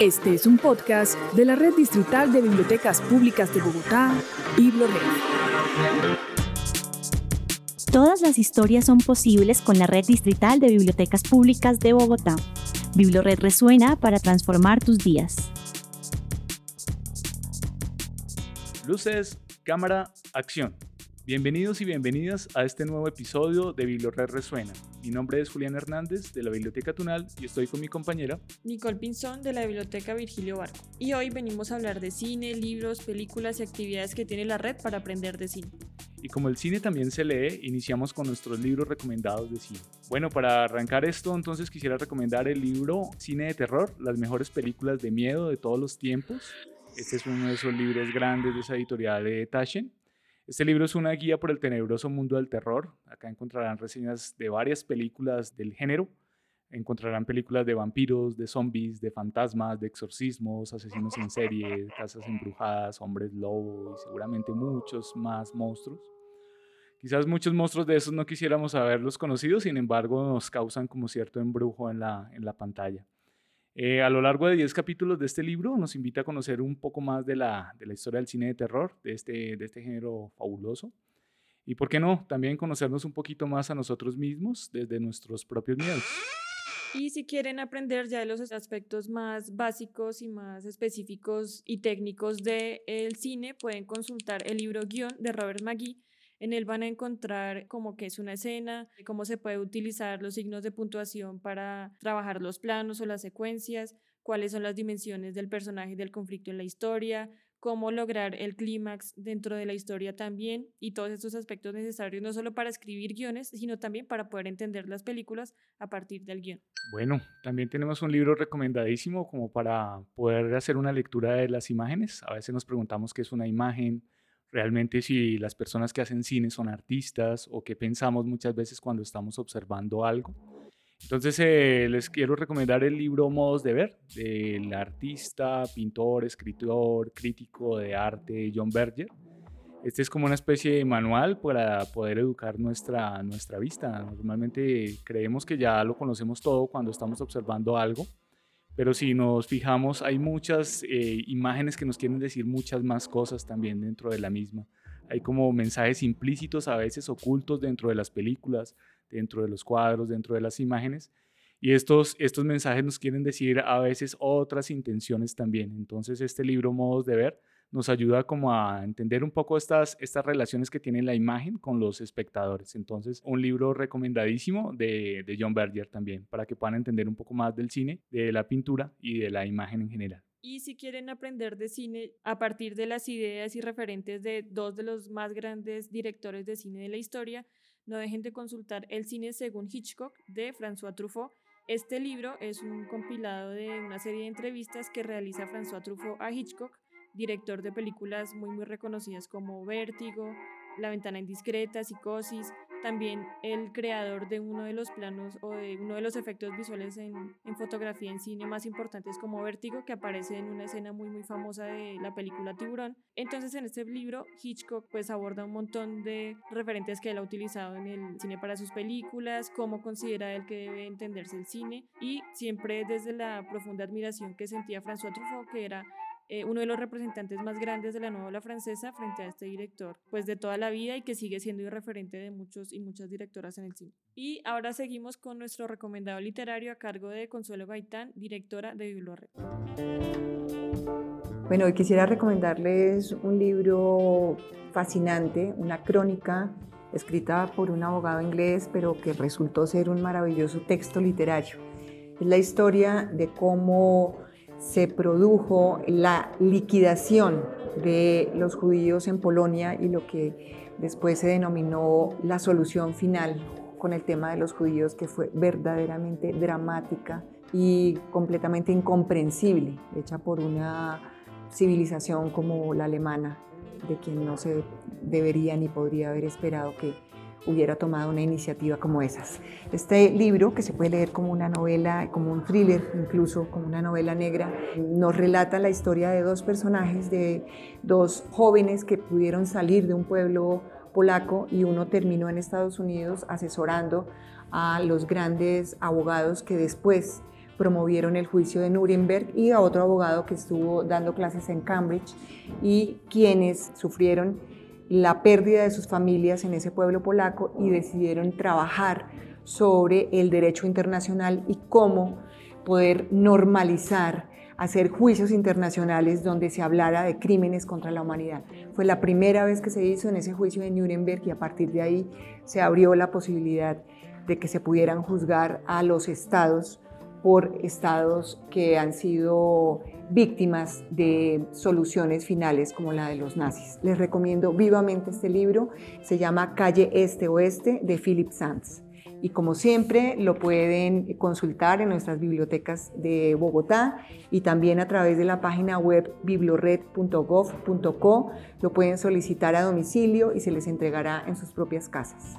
Este es un podcast de la Red Distrital de Bibliotecas Públicas de Bogotá, BibloRed. Todas las historias son posibles con la Red Distrital de Bibliotecas Públicas de Bogotá. BibloRed resuena para transformar tus días. Luces, cámara, acción. Bienvenidos y bienvenidas a este nuevo episodio de BibloRed Resuena. Mi nombre es Julián Hernández de la Biblioteca Tunal y estoy con mi compañera Nicole Pinzón de la Biblioteca Virgilio Barco. Y hoy venimos a hablar de cine, libros, películas y actividades que tiene la red para aprender de cine. Y como el cine también se lee, iniciamos con nuestros libros recomendados de cine. Bueno, para arrancar esto, entonces quisiera recomendar el libro Cine de Terror, las mejores películas de miedo de todos los tiempos. Este es uno de esos libros grandes de esa editorial de Taschen. Este libro es una guía por el tenebroso mundo del terror. Acá encontrarán reseñas de varias películas del género. Encontrarán películas de vampiros, de zombies, de fantasmas, de exorcismos, asesinos en serie, casas embrujadas, hombres lobo y seguramente muchos más monstruos. Quizás muchos monstruos de esos no quisiéramos haberlos conocido, sin embargo nos causan como cierto embrujo en la, en la pantalla. Eh, a lo largo de 10 capítulos de este libro nos invita a conocer un poco más de la, historia del cine de terror, de este, de este género fabuloso. Y por qué no, también conocernos un poquito más a nosotros mismos desde nuestros propios miedos. Y si quieren aprender ya de los aspectos más básicos y más específicos y técnicos del cine, pueden consultar el libro guion de Robert McGee, en él van a encontrar cómo que es una escena, cómo se puede utilizar los signos de puntuación para trabajar los planos o las secuencias, cuáles son las dimensiones del personaje y del conflicto en la historia, cómo lograr el clímax dentro de la historia también y todos estos aspectos necesarios no solo para escribir guiones, sino también para poder entender las películas a partir del guion. Bueno, también tenemos un libro recomendadísimo como para poder hacer una lectura de las imágenes. A veces nos preguntamos qué es una imagen, realmente si las personas que hacen cine son artistas o qué pensamos muchas veces cuando estamos observando algo. Entonces eh, les quiero recomendar el libro Modos de Ver del artista, pintor, escritor, crítico de arte John Berger. Este es como una especie de manual para poder educar nuestra, nuestra vista. Normalmente creemos que ya lo conocemos todo cuando estamos observando algo, pero si nos fijamos, hay muchas eh, imágenes que nos quieren decir muchas más cosas también dentro de la misma. Hay como mensajes implícitos a veces ocultos dentro de las películas, dentro de los cuadros, dentro de las imágenes. Y estos, estos mensajes nos quieren decir a veces otras intenciones también. Entonces este libro, Modos de Ver, nos ayuda como a entender un poco estas, estas relaciones que tiene la imagen con los espectadores. Entonces, un libro recomendadísimo de, de John Berger también, para que puedan entender un poco más del cine, de la pintura y de la imagen en general. Y si quieren aprender de cine a partir de las ideas y referentes de dos de los más grandes directores de cine de la historia, no dejen de consultar El cine según Hitchcock de François Truffaut. Este libro es un compilado de una serie de entrevistas que realiza François Truffaut a Hitchcock director de películas muy muy reconocidas como Vértigo, La ventana indiscreta, Psicosis, también el creador de uno de los planos o de uno de los efectos visuales en, en, fotografía en cine más importantes como Vértigo, que aparece en una escena muy muy famosa de la película Tiburón. Entonces en este libro Hitchcock pues aborda un montón de referentes que él ha utilizado en el cine para sus películas, cómo considera él que debe entenderse el cine y siempre desde la profunda admiración que sentía François Truffaut, que era eh, uno de los representantes más grandes de la novela francesa frente a este director, pues de toda la vida y que sigue siendo el referente de muchos y muchas directoras en el cine. Y ahora seguimos con nuestro recomendado literario a cargo de Consuelo Gaitán, directora de Biblored. Bueno, hoy quisiera recomendarles un libro fascinante, una crónica escrita por un abogado inglés, pero que resultó ser un maravilloso texto literario. Es la historia de cómo se produjo la liquidación de los judíos en Polonia y lo que después se denominó la solución final con el tema de los judíos, que fue verdaderamente dramática y completamente incomprensible, hecha por una civilización como la alemana, de quien no se debería ni podría haber esperado que hubiera tomado una iniciativa como esas. Este libro, que se puede leer como una novela, como un thriller, incluso como una novela negra, nos relata la historia de dos personajes, de dos jóvenes que pudieron salir de un pueblo polaco y uno terminó en Estados Unidos asesorando a los grandes abogados que después promovieron el juicio de Nuremberg y a otro abogado que estuvo dando clases en Cambridge y quienes sufrieron la pérdida de sus familias en ese pueblo polaco y decidieron trabajar sobre el derecho internacional y cómo poder normalizar, hacer juicios internacionales donde se hablara de crímenes contra la humanidad. Fue la primera vez que se hizo en ese juicio de Nuremberg y a partir de ahí se abrió la posibilidad de que se pudieran juzgar a los estados por estados que han sido víctimas de soluciones finales como la de los nazis. Les recomiendo vivamente este libro, se llama Calle Este Oeste de Philip Sands. Y como siempre lo pueden consultar en nuestras bibliotecas de Bogotá y también a través de la página web bibliored.gov.co. Lo pueden solicitar a domicilio y se les entregará en sus propias casas.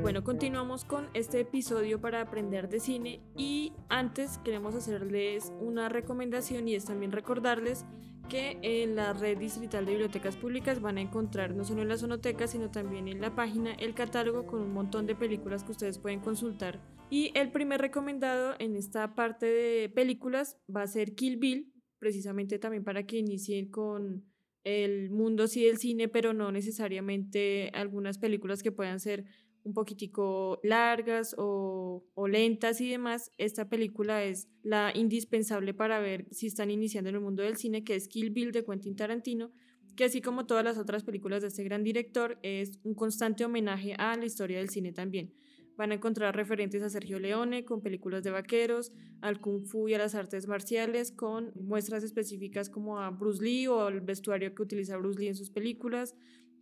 Bueno, continuamos con este episodio para aprender de cine y antes queremos hacerles una recomendación y es también recordarles que en la red distrital de bibliotecas públicas van a encontrar no solo en la zonoteca, sino también en la página el catálogo con un montón de películas que ustedes pueden consultar. Y el primer recomendado en esta parte de películas va a ser Kill Bill, precisamente también para que inicien con el mundo sí del cine, pero no necesariamente algunas películas que puedan ser un poquitico largas o, o, lentas y demás, esta película es la indispensable para ver si están iniciando en el mundo del cine, que es Kill Bill de Quentin Tarantino, que así como todas las otras películas de este gran director, es un constante homenaje a la historia del cine también. Van a encontrar referentes a Sergio Leone con películas de vaqueros, al kung fu y a las artes marciales con muestras específicas como a Bruce Lee o el vestuario que utiliza Bruce Lee en sus películas,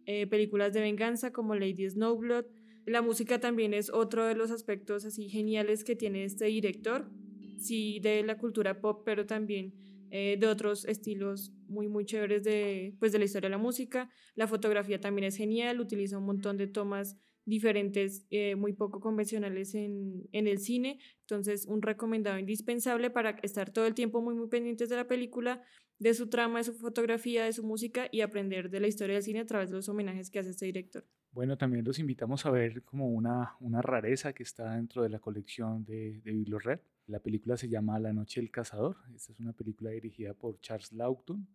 eh, películas de venganza como Lady Snowblood, la música también es otro de los aspectos así geniales que tiene este director, sí de la cultura pop, pero también eh, de otros estilos muy, muy chéveres de, pues, de la historia de la música. La fotografía también es genial, utiliza un montón de tomas diferentes, eh, muy poco convencionales en, en, el cine. Entonces, un recomendado indispensable para estar todo el tiempo muy, muy pendientes de la película, de su trama, de su fotografía, de su música y aprender de la historia del cine a través de los homenajes que hace este director. Bueno, también los invitamos a ver como una, una rareza que está dentro de la colección de, de Red. La película se llama La Noche del Cazador. Esta es una película dirigida por Charles Laughton.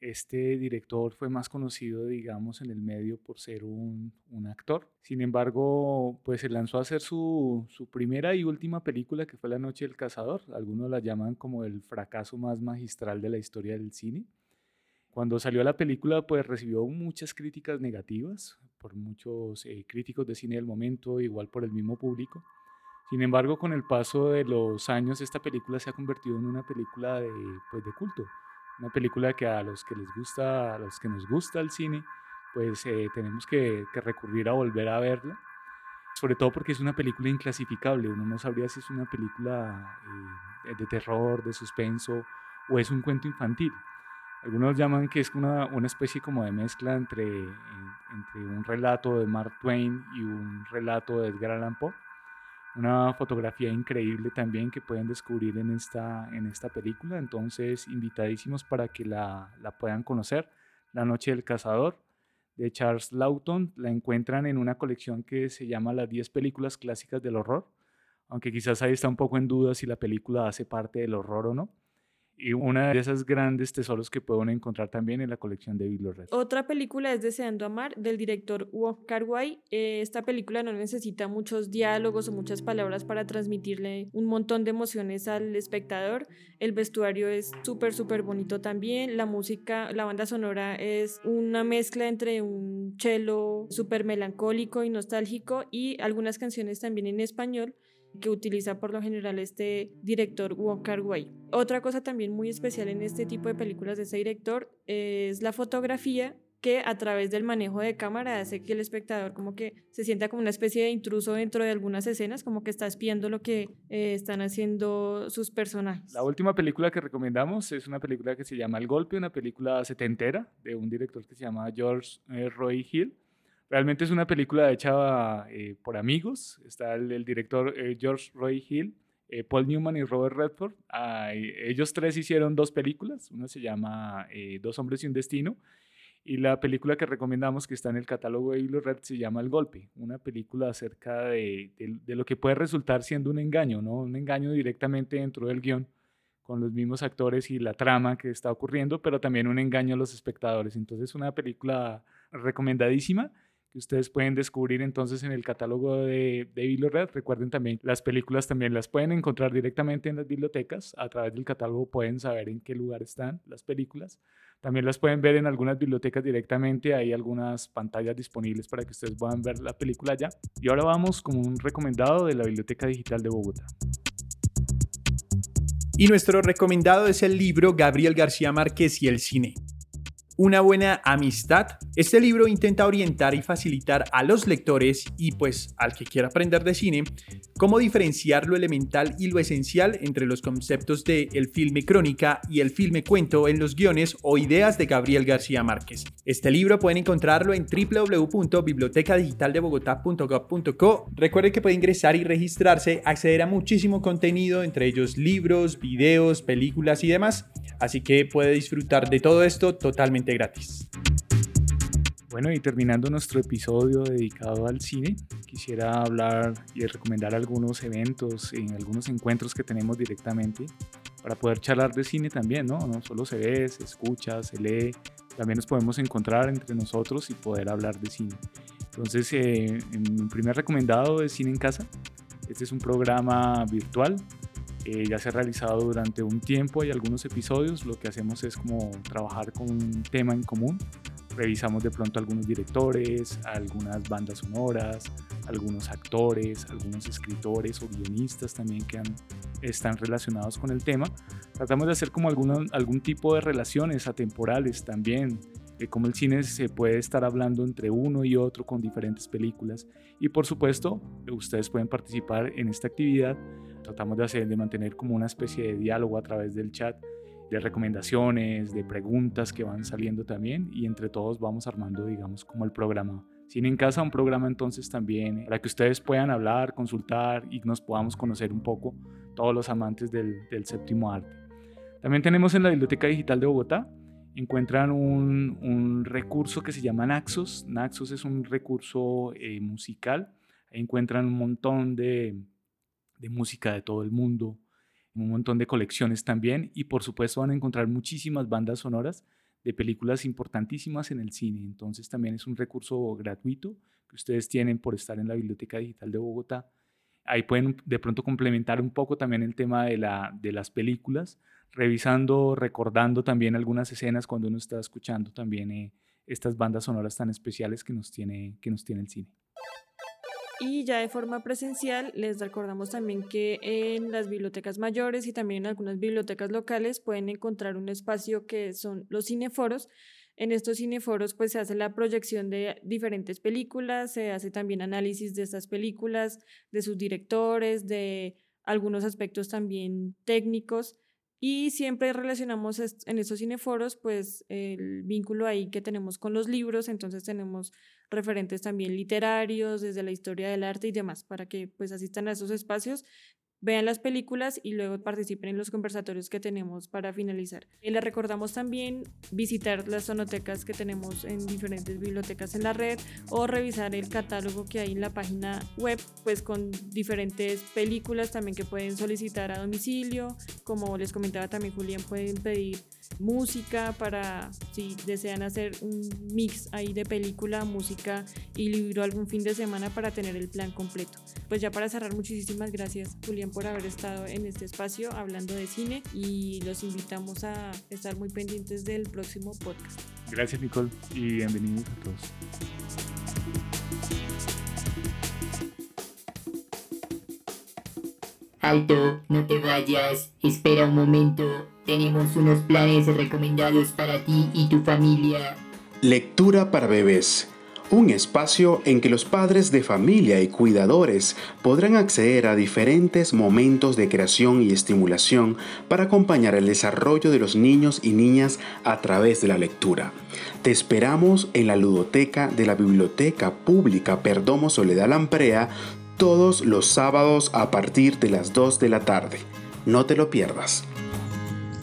Este director fue más conocido, digamos, en el medio por ser un, actor. Sin embargo, pues se lanzó a hacer su, su, primera y última película, que fue La Noche del Cazador. Algunos la llaman como el fracaso más magistral de la historia del cine. Cuando salió la película, pues recibió muchas críticas negativas por muchos eh, críticos de cine del momento, igual por el mismo público. Sin embargo, con el paso de los años, esta película se ha convertido en una película de, pues, de culto. Una película que a los que les gusta, a los que nos gusta el cine, pues eh, tenemos que, que, recurrir a volver a verla. Sobre todo porque es una película inclasificable. Uno no sabría si es una película eh, de terror, de suspenso o es un cuento infantil. Algunos llaman que es una, una especie como de mezcla entre, entre un relato de Mark Twain y un relato de Edgar Allan Poe. Una fotografía increíble también que pueden descubrir en esta, en esta película. Entonces, invitadísimos para que la, la puedan conocer. La Noche del Cazador de Charles Lawton. La encuentran en una colección que se llama Las 10 películas clásicas del horror. Aunque quizás ahí está un poco en duda si la película hace parte del horror o no y una de esas grandes tesoros que pueden encontrar también en la colección de Red. Otra película es Deseando Amar del director Wong Kar Wai. Eh, esta película no necesita muchos diálogos o muchas palabras para transmitirle un montón de emociones al espectador. El vestuario es súper, súper bonito también. La música, la banda sonora es una mezcla entre un cello súper melancólico y nostálgico y algunas canciones también en español que utiliza por lo general este director Wong Kar. Otra cosa también muy especial en este tipo de películas de este director es la fotografía que a través del manejo de cámara hace que el espectador como que se sienta como una especie de intruso dentro de algunas escenas, como que está espiando lo que eh, están haciendo sus personajes. La última película que recomendamos es una película que se llama El Golpe, una película setentera de un director que se llama George eh, Roy Hill. Realmente es una película hecha eh, por amigos. Está el, director eh, George Roy Hill, eh, Paul Newman y Robert Redford. Ah, ellos tres hicieron dos películas. Una se llama Dos hombres y un destino. Y la película que recomendamos que está en el catálogo de Red se llama El Golpe, una película acerca de, de, lo que puede resultar siendo un engaño, ¿no? Un engaño directamente dentro del guion con los mismos actores y la trama que está ocurriendo, pero también un engaño a los espectadores. Entonces, una película recomendadísima que ustedes pueden descubrir entonces en el catálogo de, de Red. Recuerden también, las películas también las pueden encontrar directamente en las bibliotecas. A través del catálogo pueden saber en qué lugar están las películas. También las pueden ver en algunas bibliotecas directamente. Hay algunas pantallas disponibles para que ustedes puedan ver la película ya. Y ahora vamos con un recomendado de la Biblioteca Digital de Bogotá. Y nuestro recomendado es el libro Gabriel García Márquez y el cine. Una buena amistad. Este libro intenta orientar y facilitar a los lectores y pues al que quiera aprender de cine cómo diferenciar lo elemental y lo esencial entre los conceptos de el filme crónica y el filme cuento en los guiones o ideas de Gabriel García Márquez. Este libro pueden encontrarlo en www.bibliotecadigitaldebogotá.gov.co. Recuerden que puede ingresar y registrarse, acceder a muchísimo contenido, entre ellos libros, videos, películas y demás. Así que puede disfrutar de todo esto totalmente gratis. Bueno, y terminando nuestro episodio dedicado al cine, quisiera hablar y recomendar algunos eventos, en algunos encuentros que tenemos directamente para poder charlar de cine también, ¿no? No solo se ve, se escucha, se lee, también nos podemos encontrar entre nosotros y poder hablar de cine. Entonces, eh, mi primer recomendado es Cine en Casa. Este es un programa virtual eh, ya se ha realizado durante un tiempo, hay algunos episodios, lo que hacemos es como trabajar con un tema en común, revisamos de pronto algunos directores, algunas bandas sonoras, algunos actores, algunos escritores o guionistas también que están relacionados con el tema. Tratamos de hacer como algún tipo de relaciones atemporales también, de cómo el cine se puede estar hablando entre uno y otro con diferentes películas. Y por supuesto, ustedes pueden participar en esta actividad tratamos de hacer, de mantener como una especie de diálogo a través del chat, de recomendaciones, de preguntas que van saliendo también y entre todos vamos armando, digamos, como el programa. Cine en casa, un programa entonces también para que ustedes puedan hablar, consultar y nos podamos conocer un poco todos los amantes del, del séptimo arte. También tenemos en la Biblioteca Digital de Bogotá, encuentran un, un recurso que se llama Naxos. Naxos es un recurso eh, musical. Encuentran un montón de, de música de todo el mundo, un montón de colecciones también y por supuesto van a encontrar muchísimas bandas sonoras de películas importantísimas en el cine. Entonces también es un recurso gratuito que ustedes tienen por estar en la Biblioteca Digital de Bogotá. Ahí pueden de pronto complementar un poco también el tema de, la, de las películas, revisando, recordando también algunas escenas cuando uno está escuchando también eh, estas bandas sonoras tan especiales que nos tiene, que nos tiene el cine. Y ya de forma presencial, les recordamos también que en las bibliotecas mayores y también en algunas bibliotecas locales pueden encontrar un espacio que son los cineforos. En estos cineforos pues se hace la proyección de diferentes películas, se hace también análisis de estas películas, de sus directores, de algunos aspectos también técnicos. Y siempre relacionamos en estos cineforos pues el vínculo ahí que tenemos con los libros, entonces tenemos referentes también literarios, desde la historia del arte y demás, para que pues asistan a esos espacios vean las películas y luego participen en los conversatorios que tenemos para finalizar. Y les recordamos también visitar las sonotecas que tenemos en diferentes bibliotecas en la red o revisar el catálogo que hay en la página web, pues con diferentes películas también que pueden solicitar a domicilio. Como les comentaba también Julián, pueden pedir música para si desean hacer un mix ahí de película, música y libro algún fin de semana para tener el plan completo. Pues ya para cerrar, muchísimas gracias Julián por haber estado en este espacio hablando de cine y los invitamos a estar muy pendientes del próximo podcast. Gracias Nicole y bienvenidos a todos. No te vayas, espera un momento, tenemos unos planes recomendados para ti y tu familia. Lectura para bebés un espacio en que los padres de familia y cuidadores podrán acceder a diferentes momentos de creación y estimulación para acompañar el desarrollo de los niños y niñas a través de la lectura. Te esperamos en la ludoteca de la Biblioteca Pública Perdomo Soledad Lamprea todos los sábados a partir de las 2 de la tarde. No te lo pierdas.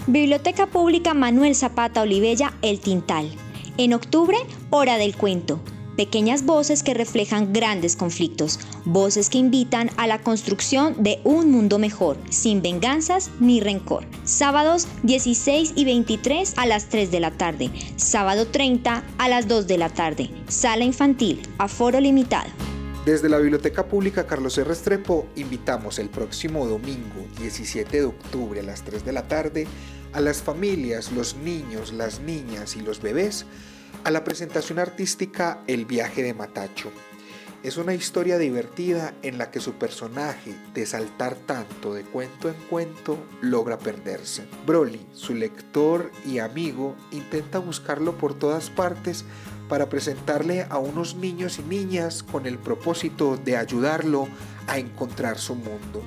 Biblioteca Pública Manuel Zapata Olivella El Tintal En octubre, hora del cuento. Pequeñas voces que reflejan grandes conflictos, voces que invitan a la construcción de un mundo mejor, sin venganzas ni rencor. Sábados 16 y 23 a las 3 de la tarde, sábado 30 a las 2 de la tarde, sala infantil, aforo limitado. Desde la Biblioteca Pública Carlos R. Restrepo invitamos el próximo domingo 17 de octubre a las 3 de la tarde a las familias, los niños, las niñas y los bebés a la presentación artística El viaje de Matacho. Es una historia divertida en la que su personaje, de saltar tanto de cuento en cuento, logra perderse. Broly, su lector y amigo, intenta buscarlo por todas partes para presentarle a unos niños y niñas con el propósito de ayudarlo a encontrar su mundo.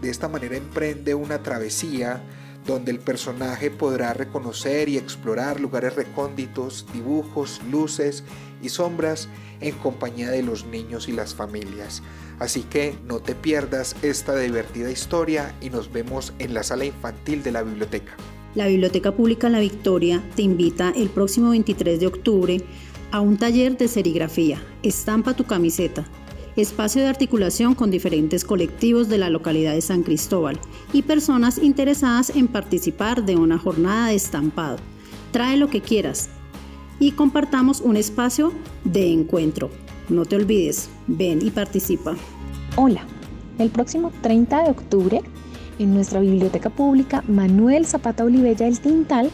De esta manera emprende una travesía donde el personaje podrá reconocer y explorar lugares recónditos, dibujos, luces y sombras en compañía de los niños y las familias. Así que no te pierdas esta divertida historia y nos vemos en la sala infantil de la biblioteca. La Biblioteca Pública La Victoria te invita el próximo 23 de octubre a un taller de serigrafía. Estampa tu camiseta espacio de articulación con diferentes colectivos de la localidad de San Cristóbal y personas interesadas en participar de una jornada de estampado. Trae lo que quieras y compartamos un espacio de encuentro. No te olvides, ven y participa. Hola, el próximo 30 de octubre en nuestra biblioteca pública Manuel Zapata Olivella del Tintal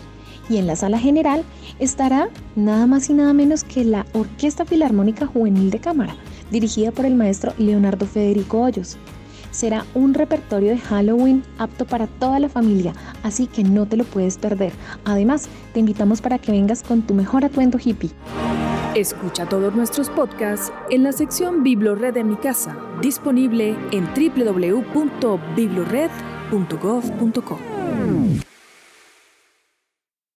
y en la sala general estará nada más y nada menos que la Orquesta Filarmónica Juvenil de Cámara dirigida por el maestro Leonardo Federico Hoyos. Será un repertorio de Halloween apto para toda la familia, así que no te lo puedes perder. Además, te invitamos para que vengas con tu mejor atuendo hippie. Escucha todos nuestros podcasts en la sección Biblored de mi casa, disponible en www.gov.co.